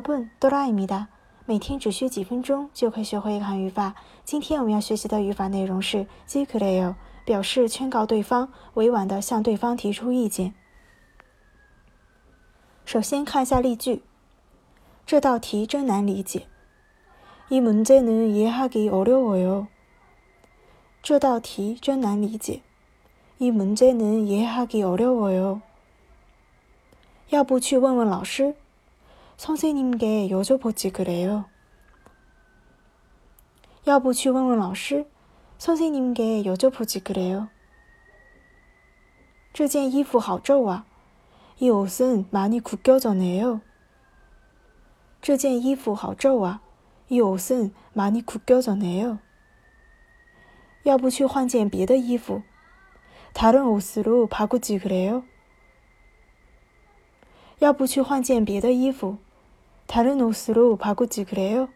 分多라입니다每天只需几分钟就可以学会一个韩语法。今天我们要学习的语法内容是지그래요表示劝告对方，委婉地向对方提出意见。首先看一下例句，这道题真难理解。이문제는이해하기어려워 요。 这道题真难理解。이문제는이해하기어려워 요。 要不去问问老师？ 선생님께여쭤보지그래 요。 要不去问问老师？선생님께여쭤보지그래 요。 这件衣服好皱啊！이옷은많이구겨졌네 요。 这件衣服好皱啊！이옷은많이구겨졌네 요。 要不去换件别的衣服？다른옷으로바꾸지그래 요。 要不去换件别的衣服？다른옷으로바꾸지그래 요。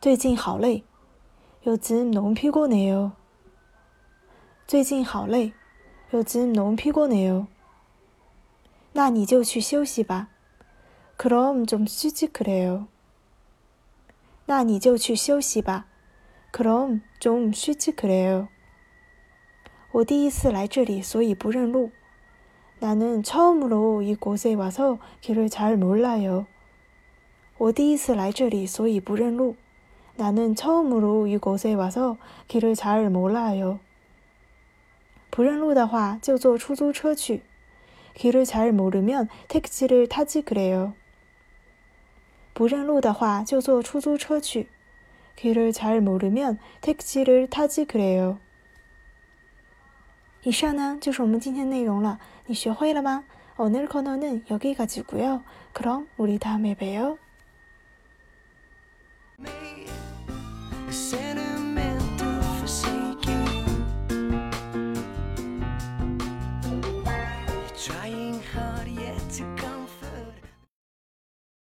最近好累，요즘너무피곤해 요。 最近好累，요즘너무피곤해 요。 那你就去休息吧。그럼좀쉬지그래 요。 那你就去休息吧。그럼좀쉬지그래 요。 我第一次来这里，所以不认路。 나는처음으로이곳에와서길을잘몰라요我第一次来这里，所以不认路。나는처음으로이곳에와서길을잘몰라요不认路的话，就坐出租车去。길을잘모르면택시를타지그래 요。 不认路的话，就坐出租车去。길을잘모르면택시를타지그래 요。 以上呢就是我们今天内容了，你学会了吗？오늘코너는여기까지고요그럼우리다음에봬요